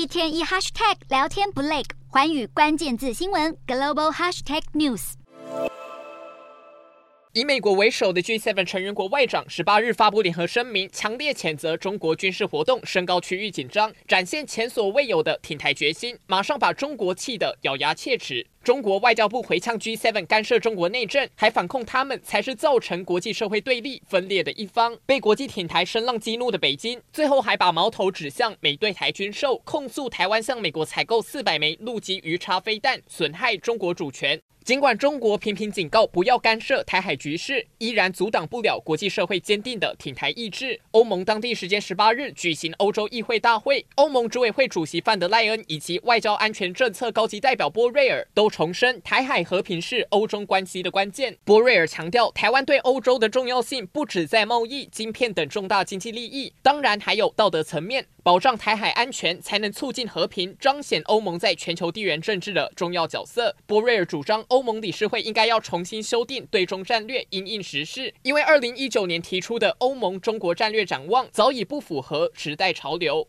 一天一 hashtag 聊天不累，环宇关键字新闻 global hashtag news。以美国为首的 G7 成员国外长十八日发布联合声明，强烈谴责中国军事活动，升高区域紧张，展现前所未有的挺台决心，马上把中国气得咬牙切齿。中国外交部回呛 G7 干涉中国内政，还反控他们才是造成国际社会对立分裂的一方。被国际挺台声浪激怒的北京，最后还把矛头指向美对台军售，控诉台湾向美国采购四百枚陆基鱼叉飞弹，损害中国主权。尽管中国频频警告不要干涉台海局势，依然阻挡不了国际社会坚定的挺台意志。欧盟当地时间十八日举行欧洲议会大会，欧盟执委会主席范德赖恩以及外交安全政策高级代表波瑞尔都重申台海和平是欧中关系的关键。波瑞尔强调，台湾对欧洲的重要性不只在贸易、晶片等重大经济利益，当然还有道德层面。保障台海安全，才能促进和平，彰显欧盟在全球地缘政治的重要角色。波瑞尔主张，欧盟理事会应该要重新修订对中战略，因应时事，因为二零一九年提出的欧盟中国战略展望早已不符合时代潮流。